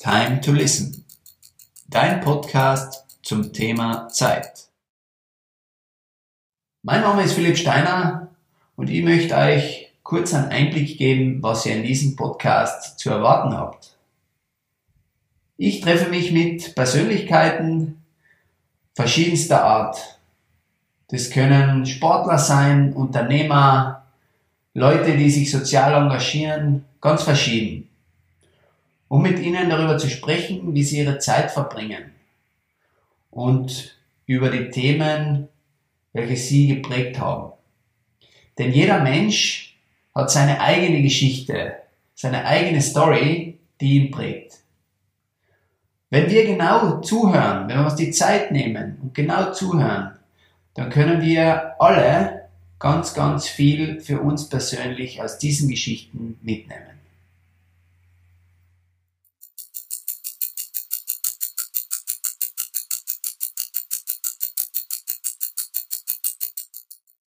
Time to Listen. Dein Podcast zum Thema Zeit. Mein Name ist Philipp Steiner und ich möchte euch kurz einen Einblick geben, was ihr in diesem Podcast zu erwarten habt. Ich treffe mich mit Persönlichkeiten verschiedenster Art. Das können Sportler sein, Unternehmer, Leute, die sich sozial engagieren, ganz verschieden. Um mit ihnen darüber zu sprechen, wie sie ihre Zeit verbringen und über die Themen, welche sie geprägt haben. Denn jeder Mensch hat seine eigene Geschichte, seine eigene Story, die ihn prägt. Wenn wir genau zuhören, wenn wir uns die Zeit nehmen und genau zuhören, dann können wir alle ganz, ganz viel für uns persönlich aus diesen Geschichten mitnehmen.